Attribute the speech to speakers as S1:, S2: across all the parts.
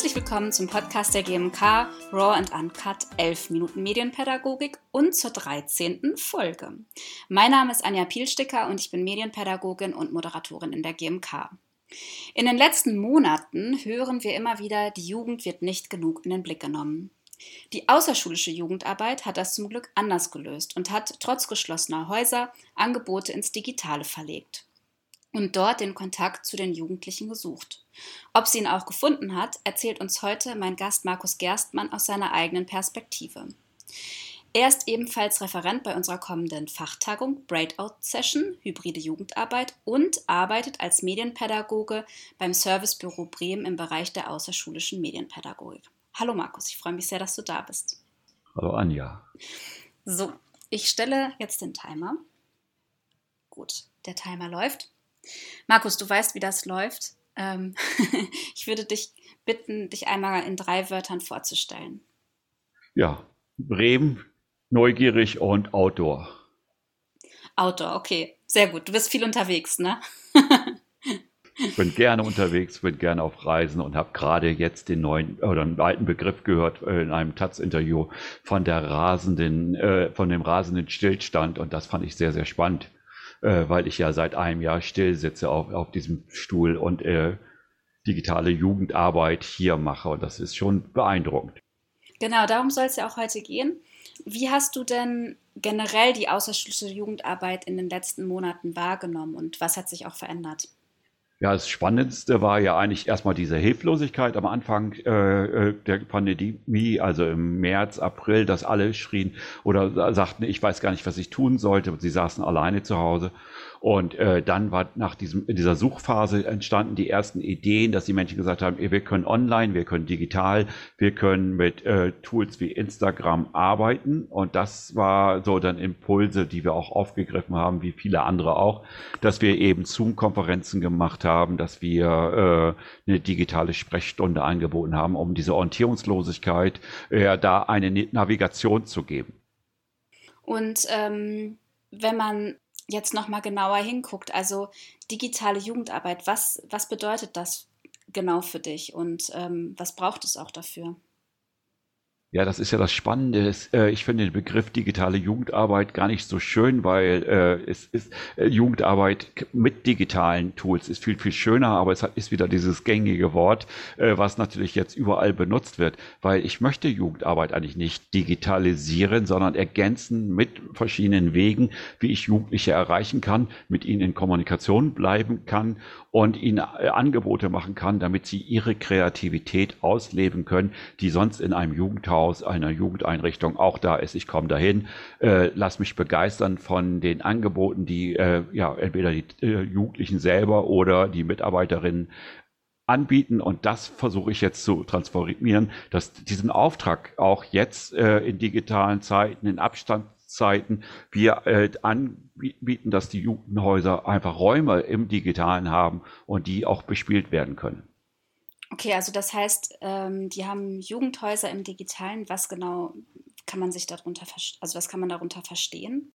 S1: Herzlich willkommen zum Podcast der GMK Raw and Uncut 11 Minuten Medienpädagogik und zur 13. Folge. Mein Name ist Anja Pielsticker und ich bin Medienpädagogin und Moderatorin in der GMK. In den letzten Monaten hören wir immer wieder, die Jugend wird nicht genug in den Blick genommen. Die außerschulische Jugendarbeit hat das zum Glück anders gelöst und hat trotz geschlossener Häuser Angebote ins Digitale verlegt und dort den Kontakt zu den Jugendlichen gesucht. Ob sie ihn auch gefunden hat, erzählt uns heute mein Gast Markus Gerstmann aus seiner eigenen Perspektive. Er ist ebenfalls Referent bei unserer kommenden Fachtagung Braid-Out Session Hybride Jugendarbeit und arbeitet als Medienpädagoge beim Servicebüro Bremen im Bereich der außerschulischen Medienpädagogik. Hallo Markus, ich freue mich sehr, dass du da bist.
S2: Hallo Anja.
S1: So, ich stelle jetzt den Timer. Gut, der Timer läuft. Markus, du weißt, wie das läuft. Ähm, ich würde dich bitten, dich einmal in drei Wörtern vorzustellen.
S2: Ja, Bremen, neugierig und Outdoor.
S1: Outdoor, okay. Sehr gut. Du bist viel unterwegs, ne?
S2: Ich bin gerne unterwegs, bin gerne auf Reisen und habe gerade jetzt den neuen oder einen alten Begriff gehört äh, in einem Taz-Interview von der rasenden, äh, von dem rasenden Stillstand und das fand ich sehr, sehr spannend äh, weil ich ja seit einem Jahr still sitze auf, auf diesem Stuhl und äh, digitale Jugendarbeit hier mache. Und das ist schon beeindruckend.
S1: Genau, darum soll es ja auch heute gehen. Wie hast du denn generell die außerschulische Jugendarbeit in den letzten Monaten wahrgenommen und was hat sich auch verändert?
S2: Ja, das Spannendste war ja eigentlich erstmal diese Hilflosigkeit am Anfang äh, äh, der Pandemie, also im März, April, dass alle schrien oder sagten, ich weiß gar nicht, was ich tun sollte. Sie saßen alleine zu Hause. Und äh, dann war nach diesem, in dieser Suchphase entstanden die ersten Ideen, dass die Menschen gesagt haben, wir können online, wir können digital, wir können mit äh, Tools wie Instagram arbeiten. Und das war so dann Impulse, die wir auch aufgegriffen haben, wie viele andere auch, dass wir eben Zoom-Konferenzen gemacht haben, dass wir äh, eine digitale Sprechstunde angeboten haben, um diese Orientierungslosigkeit äh, da eine Navigation zu geben.
S1: Und ähm, wenn man jetzt nochmal genauer hinguckt, also digitale Jugendarbeit, was, was bedeutet das genau für dich und ähm, was braucht es auch dafür?
S2: Ja, das ist ja das Spannende. Äh, ich finde den Begriff digitale Jugendarbeit gar nicht so schön, weil äh, es ist äh, Jugendarbeit mit digitalen Tools ist viel, viel schöner, aber es ist wieder dieses gängige Wort, was natürlich jetzt überall benutzt wird, weil ich möchte Jugendarbeit eigentlich nicht digitalisieren, sondern ergänzen mit verschiedenen Wegen, wie ich Jugendliche erreichen kann, mit ihnen in Kommunikation bleiben kann und ihnen äh, Angebote machen kann, damit sie ihre Kreativität ausleben können, die sonst in einem Jugendhaus, einer Jugendeinrichtung auch da ist. Ich komme dahin, äh, lass mich begeistern von den Angeboten, die äh, ja entweder die äh, Jugendlichen selber oder die Mitarbeiterinnen anbieten und das versuche ich jetzt zu transformieren, dass diesen Auftrag auch jetzt äh, in digitalen Zeiten, in Abstand Zeiten wir äh, anbieten, dass die Jugendhäuser einfach Räume im Digitalen haben und die auch bespielt werden können.
S1: Okay, also das heißt, ähm, die haben Jugendhäuser im Digitalen. Was genau kann man sich darunter, also was kann man darunter verstehen?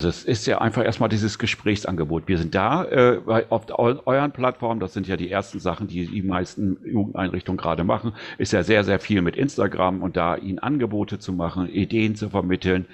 S2: Das ist ja einfach erstmal dieses Gesprächsangebot. Wir sind da äh, auf euren Plattformen, das sind ja die ersten Sachen, die die meisten Jugendeinrichtungen gerade machen, ist ja sehr, sehr viel mit Instagram und da ihnen Angebote zu machen, Ideen zu vermitteln,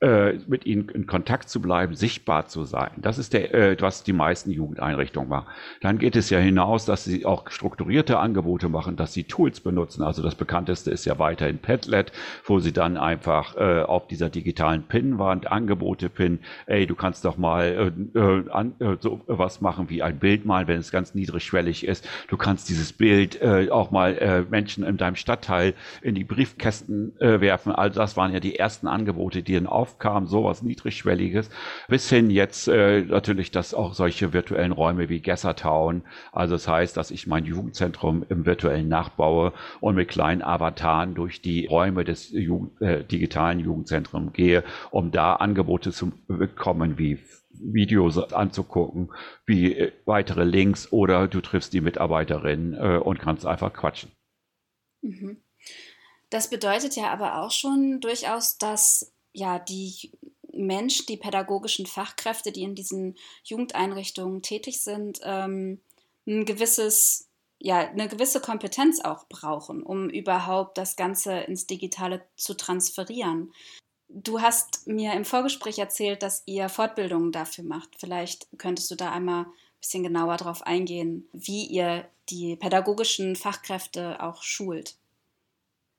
S2: äh, mit ihnen in Kontakt zu bleiben, sichtbar zu sein. Das ist der, äh, was die meisten Jugendeinrichtungen machen. Dann geht es ja hinaus, dass sie auch strukturierte Angebote machen, dass sie Tools benutzen. Also das bekannteste ist ja weiterhin Padlet, wo sie dann einfach äh, auf dieser digitalen Pinnwand Angebote pinnen, ey, du kannst doch mal äh, äh, an, äh, so was machen wie ein Bild malen, wenn es ganz niedrigschwellig ist. Du kannst dieses Bild äh, auch mal äh, Menschen in deinem Stadtteil in die Briefkästen äh, werfen. All das waren ja die ersten Angebote, die dann aufkamen, sowas niedrigschwelliges. Bis hin jetzt äh, natürlich, dass auch solche virtuellen Räume wie Gessertown, also das heißt, dass ich mein Jugendzentrum im virtuellen nachbaue und mit kleinen Avataren durch die Räume des Jugend, äh, digitalen Jugendzentrums gehe, um da Angebote zu bekommen, wie Videos anzugucken, wie äh, weitere Links oder du triffst die Mitarbeiterin äh, und kannst einfach quatschen.
S1: Mhm. Das bedeutet ja aber auch schon durchaus, dass ja die Menschen, die pädagogischen Fachkräfte, die in diesen Jugendeinrichtungen tätig sind, ähm, ein gewisses, ja, eine gewisse Kompetenz auch brauchen, um überhaupt das Ganze ins Digitale zu transferieren. Du hast mir im Vorgespräch erzählt, dass ihr Fortbildungen dafür macht. Vielleicht könntest du da einmal ein bisschen genauer darauf eingehen, wie ihr die pädagogischen Fachkräfte auch schult.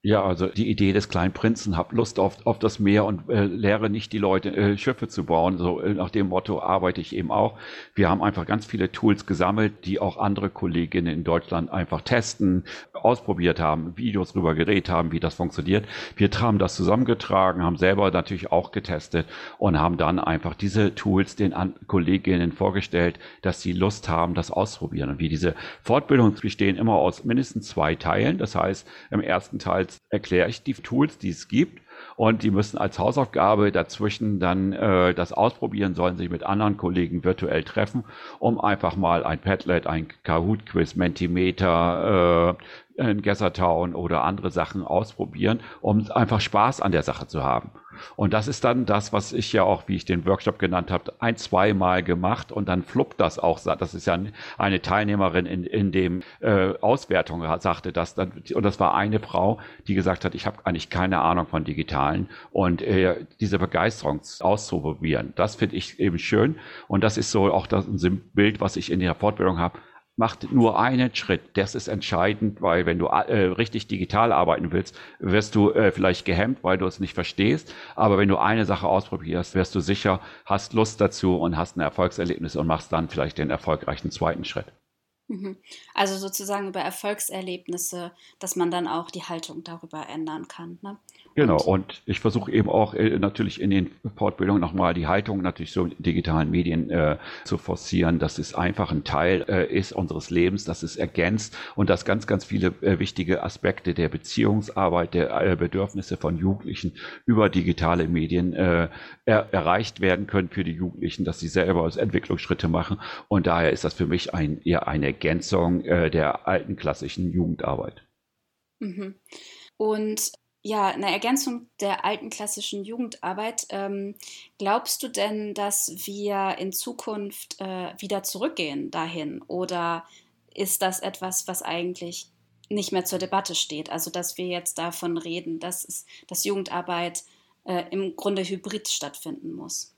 S2: Ja, also die Idee des kleinen Prinzen, hab Lust auf, auf das Meer und äh, lehre nicht die Leute, äh, Schiffe zu bauen. So äh, nach dem Motto arbeite ich eben auch. Wir haben einfach ganz viele Tools gesammelt, die auch andere Kolleginnen in Deutschland einfach testen, ausprobiert haben, Videos drüber gedreht haben, wie das funktioniert. Wir haben das zusammengetragen, haben selber natürlich auch getestet und haben dann einfach diese Tools den An Kolleginnen vorgestellt, dass sie Lust haben, das auszuprobieren. Und wie diese Fortbildungen bestehen immer aus mindestens zwei Teilen. Das heißt, im ersten Teil erkläre ich die Tools, die es gibt. Und die müssen als Hausaufgabe dazwischen dann äh, das ausprobieren, sollen sich mit anderen Kollegen virtuell treffen, um einfach mal ein Padlet, ein Kahoot-Quiz, Mentimeter, äh, ein Gessertown oder andere Sachen ausprobieren, um einfach Spaß an der Sache zu haben. Und das ist dann das, was ich ja auch, wie ich den Workshop genannt habe, ein, zweimal gemacht und dann fluppt das auch. Das ist ja eine Teilnehmerin in, in dem äh, Auswertung sagte das dann, und das war eine Frau, die gesagt hat, ich habe eigentlich keine Ahnung von Digitalen und äh, diese Begeisterung auszuprobieren, das finde ich eben schön und das ist so auch das Bild, was ich in der Fortbildung habe macht nur einen Schritt. Das ist entscheidend, weil wenn du äh, richtig digital arbeiten willst, wirst du äh, vielleicht gehemmt, weil du es nicht verstehst. Aber wenn du eine Sache ausprobierst, wirst du sicher, hast Lust dazu und hast ein Erfolgserlebnis und machst dann vielleicht den erfolgreichen zweiten Schritt.
S1: Mhm. Also sozusagen über Erfolgserlebnisse, dass man dann auch die Haltung darüber ändern kann. Ne?
S2: Genau, und ich versuche eben auch äh, natürlich in den Fortbildungen nochmal die Haltung natürlich so digitalen Medien äh, zu forcieren, dass es einfach ein Teil äh, ist unseres Lebens, dass es ergänzt und dass ganz, ganz viele äh, wichtige Aspekte der Beziehungsarbeit, der äh, Bedürfnisse von Jugendlichen über digitale Medien er, erreicht werden können für die Jugendlichen, dass sie selber Entwicklungsschritte machen. Und daher ist das für mich ein, eher eine Ergänzung der alten klassischen Jugendarbeit.
S1: Mhm. Und ja, eine Ergänzung der alten klassischen Jugendarbeit. Ähm, glaubst du denn, dass wir in Zukunft äh, wieder zurückgehen dahin? Oder ist das etwas, was eigentlich nicht mehr zur Debatte steht? Also, dass wir jetzt davon reden, dass, es, dass Jugendarbeit äh, im Grunde hybrid stattfinden muss?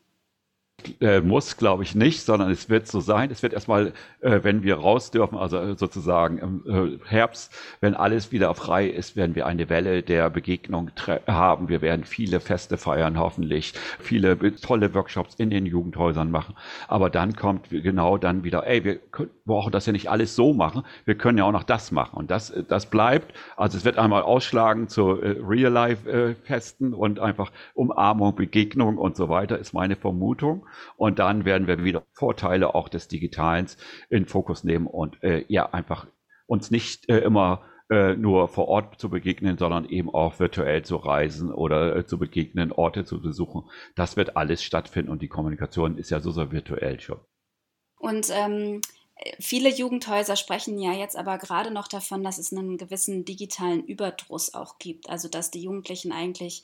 S2: Äh, muss, glaube ich nicht, sondern es wird so sein. Es wird erstmal, äh, wenn wir raus dürfen, also sozusagen im äh, Herbst, wenn alles wieder frei ist, werden wir eine Welle der Begegnung haben. Wir werden viele Feste feiern, hoffentlich, viele tolle Workshops in den Jugendhäusern machen. Aber dann kommt genau dann wieder, ey, wir brauchen das ja nicht alles so machen, wir können ja auch noch das machen. Und das, das bleibt. Also es wird einmal ausschlagen zu äh, Real-Life-Festen und einfach Umarmung, Begegnung und so weiter, ist meine Vermutung. Und dann werden wir wieder Vorteile auch des Digitalens in Fokus nehmen und äh, ja, einfach uns nicht äh, immer äh, nur vor Ort zu begegnen, sondern eben auch virtuell zu reisen oder äh, zu begegnen, Orte zu besuchen. Das wird alles stattfinden und die Kommunikation ist ja so, so virtuell schon.
S1: Und ähm, viele Jugendhäuser sprechen ja jetzt aber gerade noch davon, dass es einen gewissen digitalen Überdruss auch gibt. Also dass die Jugendlichen eigentlich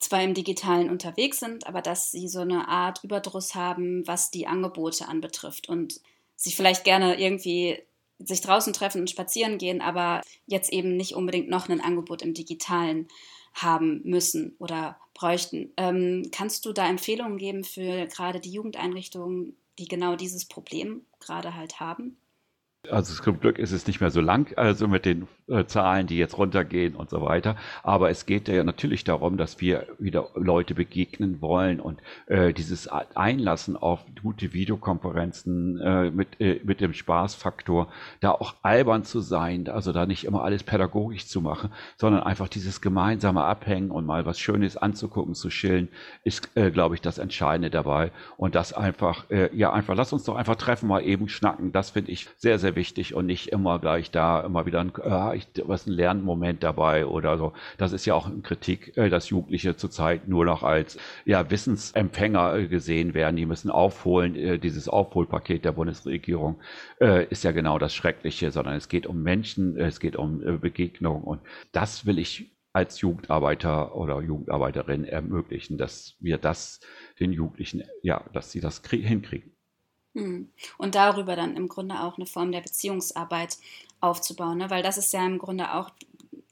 S1: zwar im digitalen unterwegs sind, aber dass sie so eine Art Überdruss haben, was die Angebote anbetrifft und sich vielleicht gerne irgendwie sich draußen treffen und spazieren gehen, aber jetzt eben nicht unbedingt noch ein Angebot im digitalen haben müssen oder bräuchten. Ähm, kannst du da Empfehlungen geben für gerade die Jugendeinrichtungen, die genau dieses Problem gerade halt haben?
S2: Also zum Glück ist es nicht mehr so lang, also mit den äh, Zahlen, die jetzt runtergehen und so weiter. Aber es geht ja natürlich darum, dass wir wieder Leute begegnen wollen und äh, dieses Einlassen auf gute Videokonferenzen äh, mit, äh, mit dem Spaßfaktor, da auch albern zu sein, also da nicht immer alles pädagogisch zu machen, sondern einfach dieses gemeinsame Abhängen und mal was Schönes anzugucken, zu chillen, ist, äh, glaube ich, das Entscheidende dabei. Und das einfach, ja, einfach, lass uns doch einfach treffen, mal eben schnacken. Das finde ich sehr, sehr sehr wichtig und nicht immer gleich da immer wieder ein, äh, ich, was ein Lernmoment dabei oder so. Das ist ja auch eine Kritik, äh, dass Jugendliche zurzeit nur noch als ja, Wissensempfänger äh, gesehen werden. Die müssen aufholen. Äh, dieses Aufholpaket der Bundesregierung ist ja genau das Schreckliche, sondern es geht um Menschen, es geht um äh, Begegnung und das will ich als Jugendarbeiter oder Jugendarbeiterin ermöglichen, dass wir das den Jugendlichen, ja, dass sie das hinkriegen.
S1: Hm. Und darüber dann im Grunde auch eine Form der Beziehungsarbeit aufzubauen, ne? weil das ist ja im Grunde auch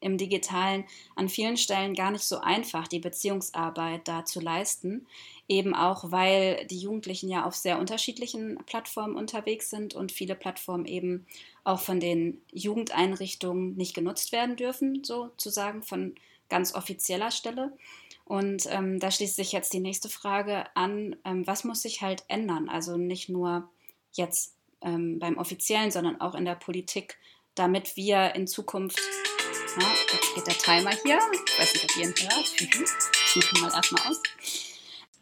S1: im digitalen an vielen Stellen gar nicht so einfach, die Beziehungsarbeit da zu leisten. Eben auch, weil die Jugendlichen ja auf sehr unterschiedlichen Plattformen unterwegs sind und viele Plattformen eben auch von den Jugendeinrichtungen nicht genutzt werden dürfen, sozusagen von ganz offizieller Stelle. Und ähm, da schließt sich jetzt die nächste Frage an, ähm, was muss sich halt ändern? Also nicht nur jetzt ähm, beim offiziellen, sondern auch in der Politik, damit wir in Zukunft, ja, jetzt geht der Timer hier, ich weiß nicht, ob ihr ihn hört, ich mache mal erstmal aus.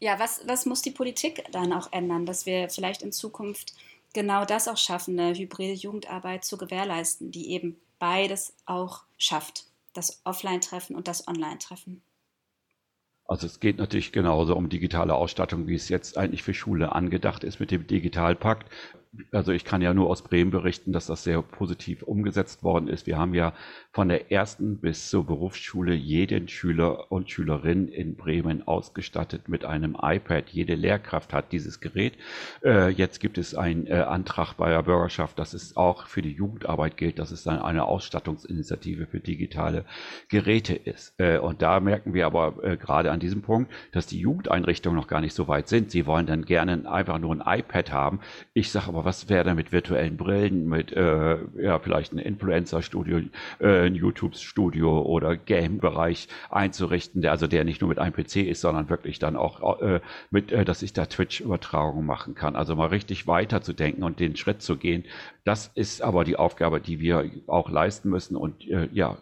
S1: Ja, was, was muss die Politik dann auch ändern, dass wir vielleicht in Zukunft genau das auch schaffen, eine hybride Jugendarbeit zu gewährleisten, die eben beides auch schafft, das Offline-Treffen und das Online-Treffen?
S2: Also es geht natürlich genauso um digitale Ausstattung, wie es jetzt eigentlich für Schule angedacht ist mit dem Digitalpakt also ich kann ja nur aus Bremen berichten, dass das sehr positiv umgesetzt worden ist. Wir haben ja von der ersten bis zur Berufsschule jeden Schüler und Schülerin in Bremen ausgestattet mit einem iPad. Jede Lehrkraft hat dieses Gerät. Äh, jetzt gibt es einen äh, Antrag bei der Bürgerschaft, dass es auch für die Jugendarbeit gilt, dass es dann eine Ausstattungsinitiative für digitale Geräte ist. Äh, und da merken wir aber gerade an diesem Punkt, dass die Jugendeinrichtungen noch gar nicht so weit sind. Sie wollen dann gerne einfach nur ein iPad haben. Ich sage aber, was wäre da mit virtuellen Brillen, mit äh, ja, vielleicht ein Influencer-Studio, äh, ein YouTube-Studio oder Game-Bereich einzurichten, der also der nicht nur mit einem PC ist, sondern wirklich dann auch äh, mit, äh, dass ich da Twitch-Übertragungen machen kann. Also mal richtig weiterzudenken und den Schritt zu gehen. Das ist aber die Aufgabe, die wir auch leisten müssen und äh, ja,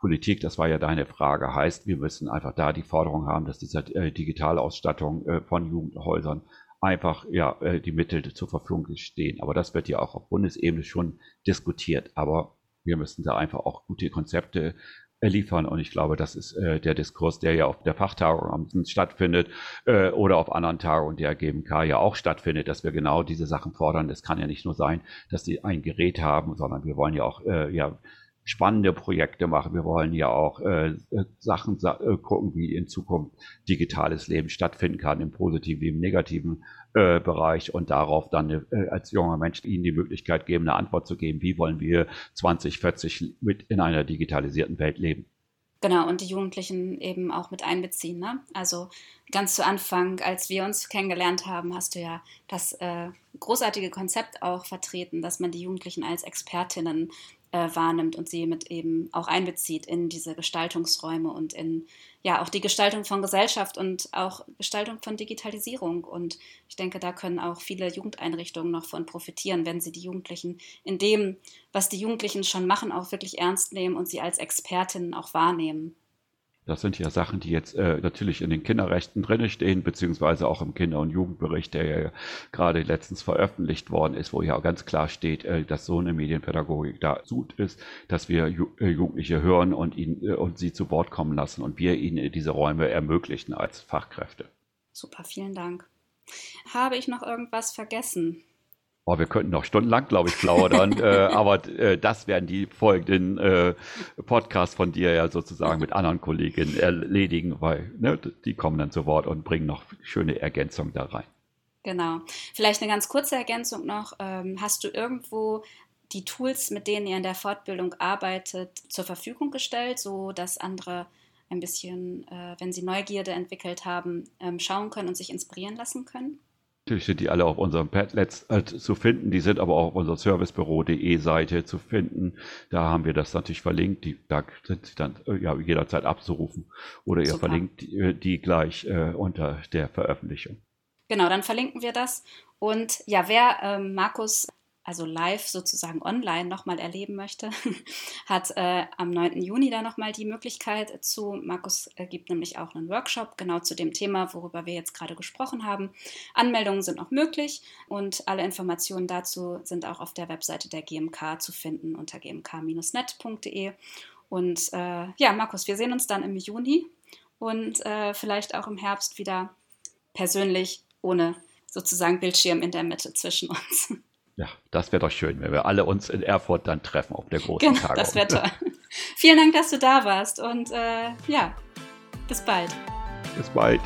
S2: Politik, das war ja deine Frage, heißt, wir müssen einfach da die Forderung haben, dass diese äh, Digitalausstattung äh, von Jugendhäusern einfach ja, äh, die Mittel zur Verfügung stehen. Aber das wird ja auch auf Bundesebene schon diskutiert. Aber wir müssen da einfach auch gute Konzepte liefern. Und ich glaube, das ist äh, der Diskurs, der ja auf der Fachtagung stattfindet äh, oder auf anderen Tagungen der GMK ja auch stattfindet, dass wir genau diese Sachen fordern. Es kann ja nicht nur sein, dass die ein Gerät haben, sondern wir wollen ja auch äh, ja, spannende Projekte machen. Wir wollen ja auch äh, Sachen sa äh, gucken, wie in Zukunft digitales Leben stattfinden kann, im positiven wie im negativen äh, Bereich und darauf dann äh, als junger Mensch ihnen die Möglichkeit geben, eine Antwort zu geben, wie wollen wir 2040 mit in einer digitalisierten Welt leben.
S1: Genau, und die Jugendlichen eben auch mit einbeziehen. Ne? Also ganz zu Anfang, als wir uns kennengelernt haben, hast du ja das äh, großartige Konzept auch vertreten, dass man die Jugendlichen als Expertinnen äh, wahrnimmt und sie mit eben auch einbezieht in diese Gestaltungsräume und in ja auch die Gestaltung von Gesellschaft und auch Gestaltung von Digitalisierung. Und ich denke, da können auch viele Jugendeinrichtungen noch von profitieren, wenn sie die Jugendlichen in dem, was die Jugendlichen schon machen, auch wirklich ernst nehmen und sie als Expertinnen auch wahrnehmen.
S2: Das sind ja Sachen, die jetzt äh, natürlich in den Kinderrechten drin stehen, beziehungsweise auch im Kinder- und Jugendbericht, der ja gerade letztens veröffentlicht worden ist, wo ja auch ganz klar steht, äh, dass so eine Medienpädagogik da gut ist, dass wir Ju äh, Jugendliche hören und, ihn, äh, und sie zu Wort kommen lassen und wir ihnen diese Räume ermöglichen als Fachkräfte.
S1: Super, vielen Dank. Habe ich noch irgendwas vergessen?
S2: Oh, wir könnten noch stundenlang, glaube ich, plaudern, äh, aber äh, das werden die folgenden äh, Podcasts von dir ja sozusagen mit anderen Kolleginnen erledigen, weil ne, die kommen dann zu Wort und bringen noch schöne Ergänzungen da rein.
S1: Genau. Vielleicht eine ganz kurze Ergänzung noch. Ähm, hast du irgendwo die Tools, mit denen ihr in der Fortbildung arbeitet, zur Verfügung gestellt, so dass andere ein bisschen, äh, wenn sie Neugierde entwickelt haben, ähm, schauen können und sich inspirieren lassen können?
S2: Natürlich sind die alle auf unserem Padlets äh, zu finden. Die sind aber auch auf unserer servicebüro.de Seite zu finden. Da haben wir das natürlich verlinkt. Die, da sind sie dann äh, ja, jederzeit abzurufen. Oder ihr Super. verlinkt die, äh, die gleich äh, unter der Veröffentlichung.
S1: Genau, dann verlinken wir das. Und ja, wer ähm, Markus also live sozusagen online nochmal erleben möchte, hat äh, am 9. Juni da nochmal die Möglichkeit zu. Markus äh, gibt nämlich auch einen Workshop genau zu dem Thema, worüber wir jetzt gerade gesprochen haben. Anmeldungen sind noch möglich und alle Informationen dazu sind auch auf der Webseite der GMK zu finden unter gmk-net.de. Und äh, ja, Markus, wir sehen uns dann im Juni und äh, vielleicht auch im Herbst wieder persönlich ohne sozusagen Bildschirm in der Mitte zwischen uns.
S2: Ja, das wäre doch schön, wenn wir alle uns in Erfurt dann treffen auf der großen genau, Tagung.
S1: Das wäre toll. Vielen Dank, dass du da warst und äh, ja, bis bald.
S2: Bis bald.